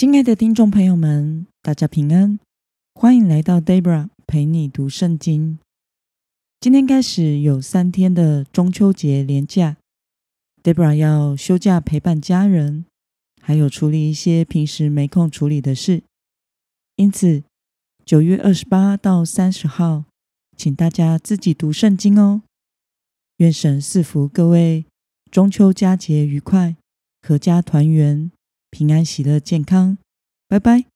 亲爱的听众朋友们，大家平安，欢迎来到 Debra 陪你读圣经。今天开始有三天的中秋节连假，Debra 要休假陪伴家人，还有处理一些平时没空处理的事，因此九月二十八到三十号，请大家自己读圣经哦。愿神赐福各位，中秋佳节愉快，阖家团圆。平安、喜乐、健康，拜拜。